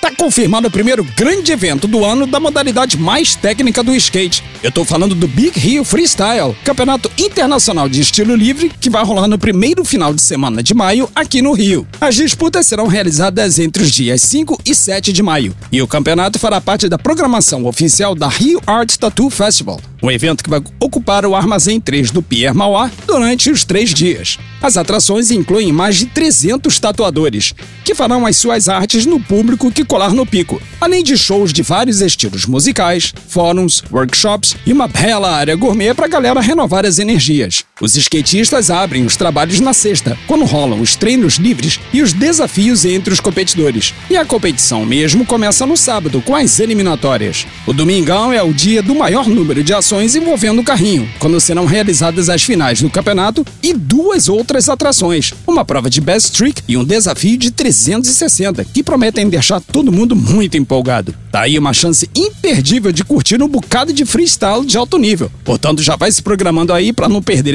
Tá confirmado o primeiro grande evento do ano da modalidade mais técnica do skate. Eu tô falando do Big Rio Freestyle, campeonato internacional de estilo livre que vai rolar no primeiro final de semana de maio aqui no Rio. As disputas serão realizadas entre os dias 5 e 7 de maio, e o campeonato fará parte da programação oficial da Rio Art Tattoo Festival, um evento que vai ocupar o Armazém 3 do Pierre Mauá durante os três dias. As atrações incluem mais de 300 tatuadores, que farão as suas artes no público que colar no pico, além de shows de vários estilos musicais, fóruns, workshops e uma bela área gourmet para a galera renovar as energias. Os skatistas abrem os trabalhos na sexta, quando rolam os treinos livres e os desafios entre os competidores. E a competição mesmo começa no sábado, com as eliminatórias. O domingão é o dia do maior número de ações envolvendo o carrinho, quando serão realizadas as finais do campeonato e duas outras atrações, uma prova de best trick e um desafio de 360, que prometem deixar todo mundo muito empolgado. Tá aí uma chance imperdível de curtir um bocado de freestyle de alto nível. Portanto, já vai se programando aí para não perder